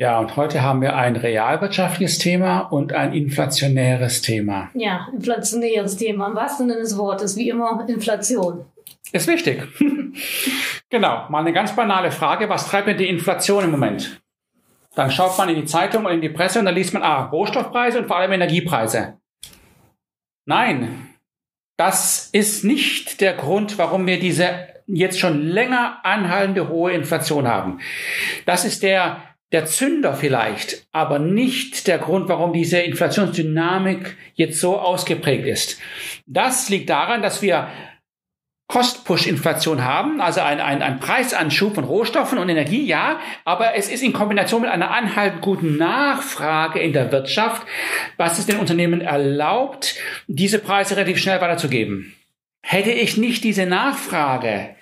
Ja, und heute haben wir ein realwirtschaftliches Thema und ein inflationäres Thema. Ja, inflationäres Thema. Im wahrsten Sinne des Wortes, wie immer Inflation. Ist wichtig. genau, mal eine ganz banale Frage. Was treibt denn die Inflation im Moment? Dann schaut man in die Zeitung und in die Presse und dann liest man, ah, Rohstoffpreise und vor allem Energiepreise. Nein, das ist nicht der Grund, warum wir diese jetzt schon länger anhaltende hohe Inflation haben. Das ist der der Zünder vielleicht, aber nicht der Grund, warum diese Inflationsdynamik jetzt so ausgeprägt ist. Das liegt daran, dass wir Cost-Push-Inflation haben, also ein, ein, ein Preisanschub von Rohstoffen und Energie, ja, aber es ist in Kombination mit einer anhaltend guten Nachfrage in der Wirtschaft, was es den Unternehmen erlaubt, diese Preise relativ schnell weiterzugeben. Hätte ich nicht diese Nachfrage,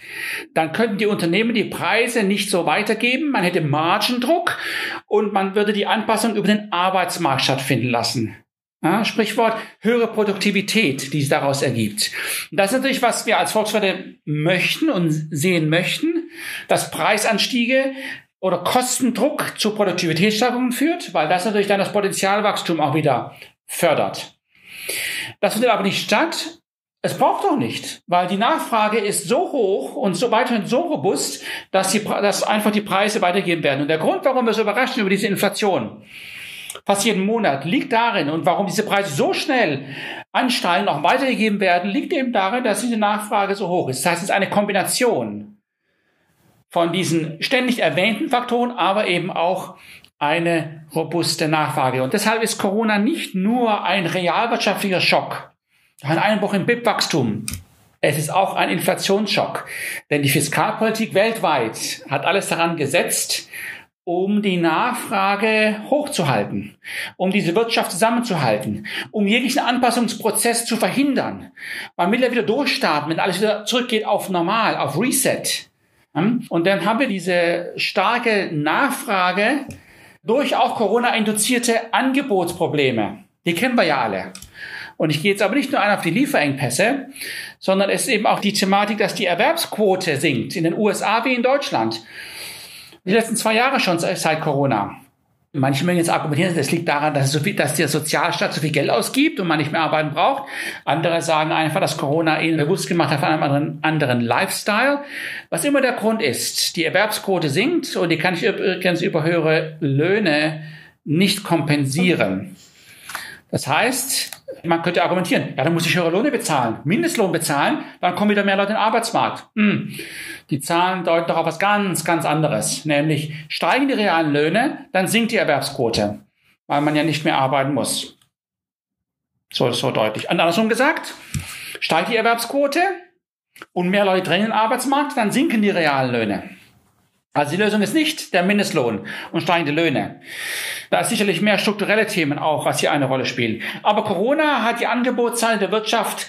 dann könnten die Unternehmen die Preise nicht so weitergeben, man hätte Margendruck und man würde die Anpassung über den Arbeitsmarkt stattfinden lassen. Ja, Sprichwort höhere Produktivität, die es daraus ergibt. Das ist natürlich, was wir als Volkswirte möchten und sehen möchten, dass Preisanstiege oder Kostendruck zu Produktivitätssteigerungen führt, weil das natürlich dann das Potenzialwachstum auch wieder fördert. Das findet aber nicht statt, es braucht doch nicht, weil die Nachfrage ist so hoch und so weiterhin so robust, dass, die, dass einfach die Preise weitergehen werden. Und der Grund, warum wir so überraschen über diese Inflation, fast jeden Monat, liegt darin und warum diese Preise so schnell ansteigen, auch weitergegeben werden, liegt eben darin, dass diese Nachfrage so hoch ist. Das heißt, es ist eine Kombination von diesen ständig erwähnten Faktoren, aber eben auch eine robuste Nachfrage. Und deshalb ist Corona nicht nur ein realwirtschaftlicher Schock, ein Einbruch im BIP-Wachstum. Es ist auch ein Inflationsschock, denn die Fiskalpolitik weltweit hat alles daran gesetzt, um die Nachfrage hochzuhalten, um diese Wirtschaft zusammenzuhalten, um jeglichen Anpassungsprozess zu verhindern. Man will ja wieder durchstarten, wenn alles wieder zurückgeht auf normal, auf Reset. Und dann haben wir diese starke Nachfrage durch auch Corona-induzierte Angebotsprobleme. Die kennen wir ja alle. Und ich gehe jetzt aber nicht nur ein auf die Lieferengpässe, sondern es ist eben auch die Thematik, dass die Erwerbsquote sinkt in den USA wie in Deutschland. Die letzten zwei Jahre schon seit Corona. Manche mögen jetzt argumentieren, das liegt daran, dass, so viel, dass der Sozialstaat so viel Geld ausgibt und man nicht mehr arbeiten braucht. Andere sagen einfach, dass Corona ihnen bewusst gemacht hat von einem anderen, anderen Lifestyle. Was immer der Grund ist, die Erwerbsquote sinkt und die kann ich übrigens über höhere Löhne nicht kompensieren. Das heißt, man könnte argumentieren, ja, dann muss ich höhere Löhne bezahlen, Mindestlohn bezahlen, dann kommen wieder mehr Leute in den Arbeitsmarkt. Hm. Die Zahlen deuten doch auf was ganz, ganz anderes, nämlich steigen die realen Löhne, dann sinkt die Erwerbsquote, weil man ja nicht mehr arbeiten muss. So, so deutlich. Andersrum gesagt, steigt die Erwerbsquote und mehr Leute drängen in den Arbeitsmarkt, dann sinken die realen Löhne. Also die Lösung ist nicht der Mindestlohn und steigende Löhne. Da ist sicherlich mehr strukturelle Themen auch, was hier eine Rolle spielen. Aber Corona hat die Angebotsseite der Wirtschaft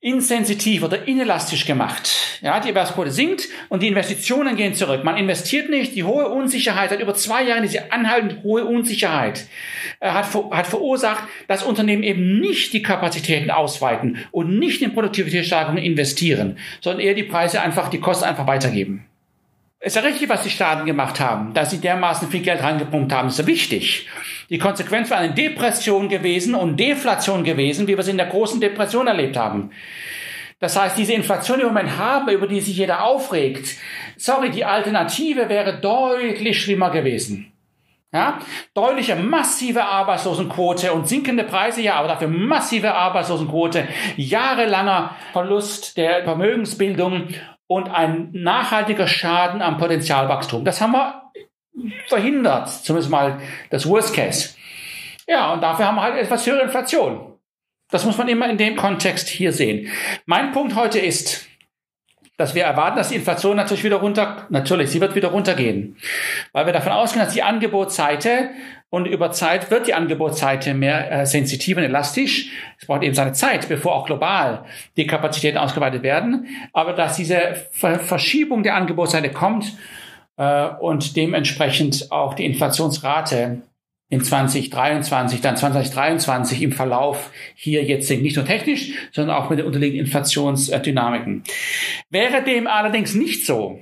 insensitiv oder inelastisch gemacht. Ja, die Erwerbsquote sinkt und die Investitionen gehen zurück. Man investiert nicht. Die hohe Unsicherheit hat über zwei Jahre diese anhaltend hohe Unsicherheit äh, hat, hat verursacht, dass Unternehmen eben nicht die Kapazitäten ausweiten und nicht in Produktivitätssteigerungen investieren, sondern eher die Preise einfach, die Kosten einfach weitergeben. Ist ja richtig, was die Staaten gemacht haben, dass sie dermaßen viel Geld reingepumpt haben, ist ja wichtig. Die Konsequenz war eine Depression gewesen und Deflation gewesen, wie wir es in der großen Depression erlebt haben. Das heißt, diese Inflation, die wir im Moment haben, über die sich jeder aufregt, sorry, die Alternative wäre deutlich schlimmer gewesen. Ja, deutliche massive Arbeitslosenquote und sinkende Preise, ja, aber dafür massive Arbeitslosenquote, jahrelanger Verlust der Vermögensbildung und ein nachhaltiger Schaden am Potenzialwachstum. Das haben wir verhindert, zumindest mal das Worst Case. Ja, und dafür haben wir halt etwas höhere Inflation. Das muss man immer in dem Kontext hier sehen. Mein Punkt heute ist, dass wir erwarten, dass die Inflation natürlich wieder runter, natürlich, sie wird wieder runtergehen. Weil wir davon ausgehen, dass die Angebotsseite Und über Zeit wird die Angebotsseite mehr äh, sensitiv und elastisch. Es braucht eben seine Zeit, bevor auch global die Kapazitäten ausgeweitet werden. Aber dass diese Ver Verschiebung der Angebotsseite kommt äh, und dementsprechend auch die Inflationsrate in 2023, dann 2023 im Verlauf hier jetzt nicht nur technisch, sondern auch mit den unterliegenden Inflationsdynamiken. Wäre dem allerdings nicht so,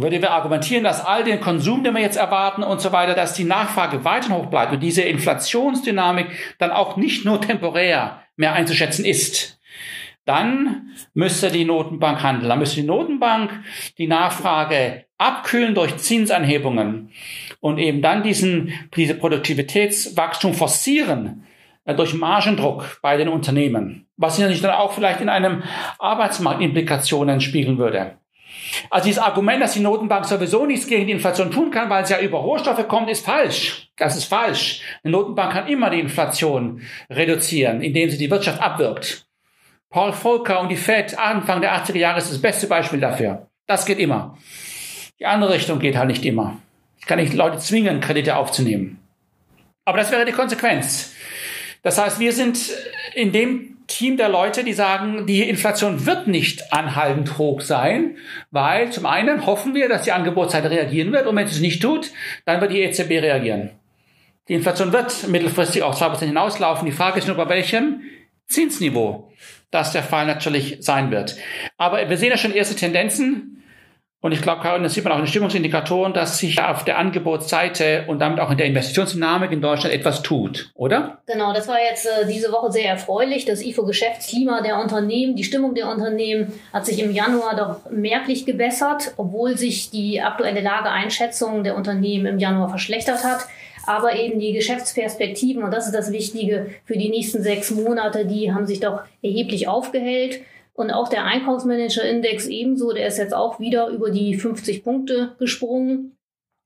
würde wir argumentieren, dass all den Konsum, den wir jetzt erwarten und so weiter, dass die Nachfrage weiterhin hoch bleibt und diese Inflationsdynamik dann auch nicht nur temporär mehr einzuschätzen ist, dann müsste die Notenbank handeln. Dann müsste die Notenbank die Nachfrage abkühlen durch Zinsanhebungen und eben dann diesen, diese Produktivitätswachstum forcieren äh, durch Margendruck bei den Unternehmen, was sich dann auch vielleicht in einem Arbeitsmarktimplikationen spiegeln würde. Also dieses Argument, dass die Notenbank sowieso nichts gegen die Inflation tun kann, weil es ja über Rohstoffe kommt, ist falsch. Das ist falsch. Eine Notenbank kann immer die Inflation reduzieren, indem sie die Wirtschaft abwirkt. Paul Volcker und die Fed Anfang der 80er Jahre ist das beste Beispiel dafür. Das geht immer. Die andere Richtung geht halt nicht immer. Ich kann nicht Leute zwingen, Kredite aufzunehmen. Aber das wäre die Konsequenz. Das heißt, wir sind in dem Team der Leute, die sagen, die Inflation wird nicht anhaltend hoch sein, weil zum einen hoffen wir, dass die Angebotsseite reagieren wird und wenn es nicht tut, dann wird die EZB reagieren. Die Inflation wird mittelfristig auf 2% hinauslaufen. Die Frage ist nur, bei welchem Zinsniveau das der Fall natürlich sein wird. Aber wir sehen ja schon erste Tendenzen. Und ich glaube, Karin, das sieht man auch in den Stimmungsindikatoren, dass sich auf der Angebotsseite und damit auch in der Investitionsdynamik in Deutschland etwas tut, oder? Genau, das war jetzt äh, diese Woche sehr erfreulich. Das IFO-Geschäftsklima der Unternehmen, die Stimmung der Unternehmen hat sich im Januar doch merklich gebessert, obwohl sich die aktuelle Lageeinschätzung der Unternehmen im Januar verschlechtert hat. Aber eben die Geschäftsperspektiven, und das ist das Wichtige für die nächsten sechs Monate, die haben sich doch erheblich aufgehellt. Und auch der Einkaufsmanager-Index ebenso, der ist jetzt auch wieder über die 50 Punkte gesprungen.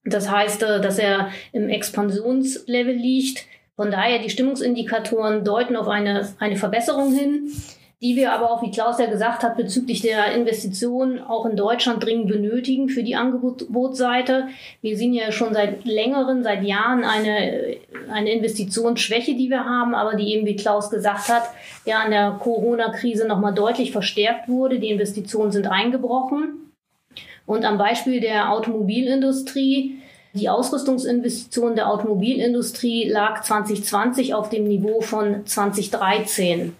Das heißt, äh, dass er im Expansionslevel liegt. Von daher, die Stimmungsindikatoren deuten auf eine, eine Verbesserung hin die wir aber auch, wie Klaus ja gesagt hat, bezüglich der Investitionen auch in Deutschland dringend benötigen für die Angebotsseite. Wir sehen ja schon seit längeren, seit Jahren eine, eine Investitionsschwäche, die wir haben, aber die eben, wie Klaus gesagt hat, ja an der Corona-Krise nochmal deutlich verstärkt wurde. Die Investitionen sind eingebrochen. Und am Beispiel der Automobilindustrie die Ausrüstungsinvestition der Automobilindustrie lag 2020 auf dem Niveau von 2013.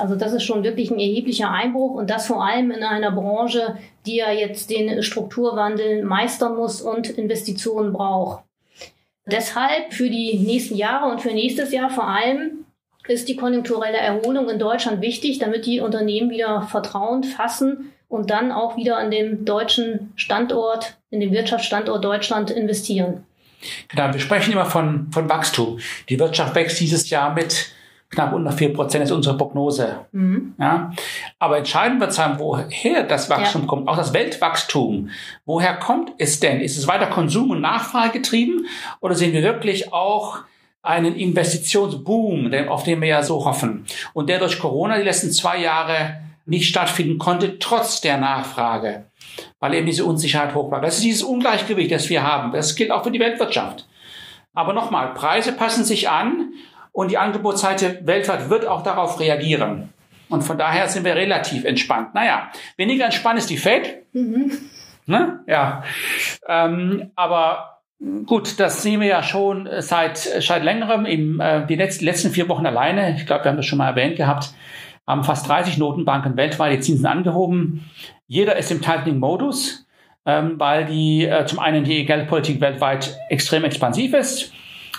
Also das ist schon wirklich ein erheblicher Einbruch und das vor allem in einer Branche, die ja jetzt den Strukturwandel meistern muss und Investitionen braucht. Deshalb für die nächsten Jahre und für nächstes Jahr vor allem ist die konjunkturelle Erholung in Deutschland wichtig, damit die Unternehmen wieder Vertrauen fassen und dann auch wieder an dem deutschen Standort, in den Wirtschaftsstandort Deutschland investieren. Genau, wir sprechen immer von, von Wachstum. Die Wirtschaft wächst dieses Jahr mit knapp unter vier Prozent ist unsere Prognose. Mhm. Ja? Aber entscheidend wird sein, woher das Wachstum ja. kommt, auch das Weltwachstum. Woher kommt es denn? Ist es weiter Konsum- und Nachfrage getrieben oder sehen wir wirklich auch einen Investitionsboom, auf den wir ja so hoffen und der durch Corona die letzten zwei Jahre nicht stattfinden konnte, trotz der Nachfrage, weil eben diese Unsicherheit hoch war. Das ist dieses Ungleichgewicht, das wir haben. Das gilt auch für die Weltwirtschaft. Aber nochmal, Preise passen sich an und die Angebotsseite weltweit wird auch darauf reagieren. Und von daher sind wir relativ entspannt. Naja, weniger entspannt ist die Fed. Mhm. Ne? Ja. Ähm, aber gut, das sehen wir ja schon seit, seit längerem. Im, äh, die letzten, letzten vier Wochen alleine, ich glaube, wir haben das schon mal erwähnt gehabt, haben fast 30 Notenbanken weltweit die Zinsen angehoben. Jeder ist im Tightening-Modus, ähm, weil die äh, zum einen die Geldpolitik weltweit extrem expansiv ist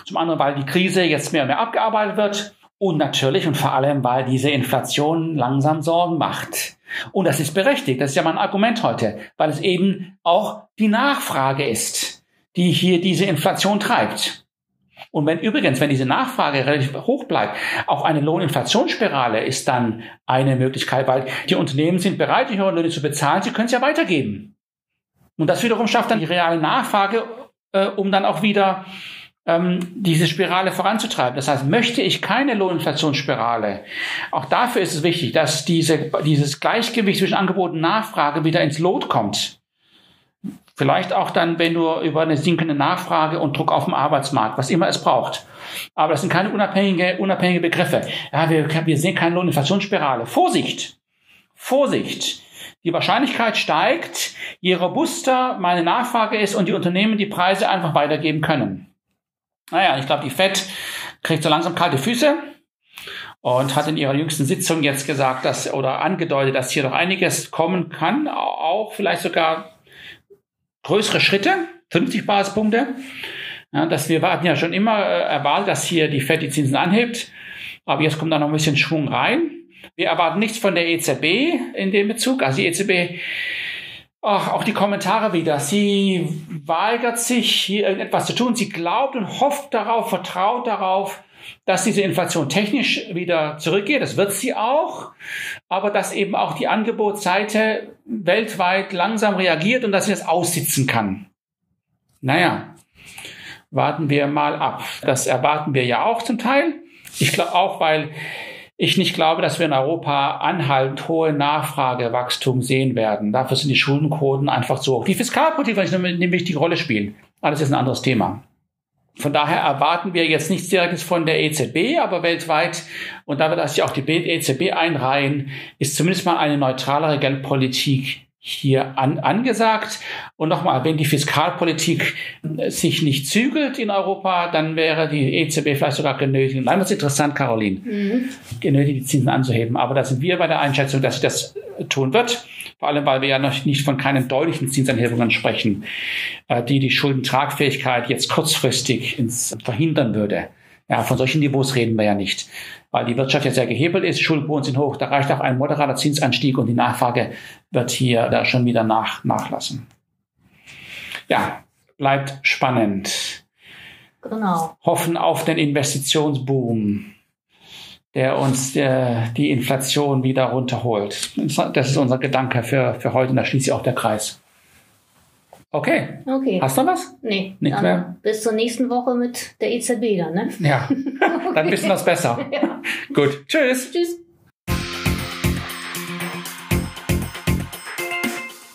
zum anderen, weil die Krise jetzt mehr und mehr abgearbeitet wird. Und natürlich und vor allem, weil diese Inflation langsam Sorgen macht. Und das ist berechtigt. Das ist ja mein Argument heute, weil es eben auch die Nachfrage ist, die hier diese Inflation treibt. Und wenn übrigens, wenn diese Nachfrage relativ hoch bleibt, auch eine Lohninflationsspirale ist dann eine Möglichkeit, weil die Unternehmen sind bereit, die höheren Löhne zu bezahlen, sie können es ja weitergeben. Und das wiederum schafft dann die reale Nachfrage, äh, um dann auch wieder ähm, diese Spirale voranzutreiben. Das heißt, möchte ich keine Lohninflationsspirale, auch dafür ist es wichtig, dass diese, dieses Gleichgewicht zwischen Angebot und Nachfrage wieder ins Lot kommt. Vielleicht auch dann, wenn du über eine sinkende Nachfrage und Druck auf dem Arbeitsmarkt, was immer es braucht. Aber das sind keine unabhängige, unabhängige Begriffe. Ja, wir, wir sehen keine Lohninflationsspirale. Vorsicht! Vorsicht! Die Wahrscheinlichkeit steigt, je robuster meine Nachfrage ist und die Unternehmen die Preise einfach weitergeben können. Naja, ich glaube, die FED kriegt so langsam kalte Füße und hat in ihrer jüngsten Sitzung jetzt gesagt, dass oder angedeutet, dass hier noch einiges kommen kann, auch vielleicht sogar größere Schritte, 50 Basispunkte. Ja, dass wir warten ja schon immer äh, erwartet, dass hier die FED die Zinsen anhebt, aber jetzt kommt da noch ein bisschen Schwung rein. Wir erwarten nichts von der EZB in dem Bezug. Also die EZB, ach, auch die Kommentare wieder. Sie weigert sich, hier irgendetwas zu tun. Sie glaubt und hofft darauf, vertraut darauf, dass diese Inflation technisch wieder zurückgeht. Das wird sie auch. Aber dass eben auch die Angebotsseite weltweit langsam reagiert und dass sie das aussitzen kann. Naja, warten wir mal ab. Das erwarten wir ja auch zum Teil. Ich glaube auch, weil ich nicht glaube, dass wir in Europa anhaltend hohe Nachfragewachstum sehen werden. Dafür sind die Schuldenquoten einfach zu hoch. Die Fiskalpolitik wird eine wichtige Rolle spielen. Das ist ein anderes Thema. Von daher erwarten wir jetzt nichts Direktes von der EZB, aber weltweit, und da wird sich auch die EZB einreihen, ist zumindest mal eine neutralere Geldpolitik hier an, angesagt. Und nochmal, wenn die Fiskalpolitik äh, sich nicht zügelt in Europa, dann wäre die EZB vielleicht sogar genötigt. Nein, das ist interessant, Caroline, mhm. genötigt, die Zinsen anzuheben. Aber da sind wir bei der Einschätzung, dass sie das äh, tun wird. Vor allem, weil wir ja noch nicht von keinen deutlichen Zinsanhebungen sprechen, äh, die die Schuldentragfähigkeit jetzt kurzfristig ins verhindern würde. Ja, von solchen Niveaus reden wir ja nicht weil die Wirtschaft ja sehr gehebelt ist, Schuldenquoten sind hoch, da reicht auch ein moderater Zinsanstieg und die Nachfrage wird hier da schon wieder nach, nachlassen. Ja, bleibt spannend. Genau. Hoffen auf den Investitionsboom, der uns äh, die Inflation wieder runterholt. Das ist unser Gedanke für, für heute und da schließt sich auch der Kreis. Okay. Okay. Hast du was? Nee. Nicht mehr? Bis zur nächsten Woche mit der EZB dann, ne? Ja. Dann wissen wir es besser. ja. Gut. Tschüss. Tschüss.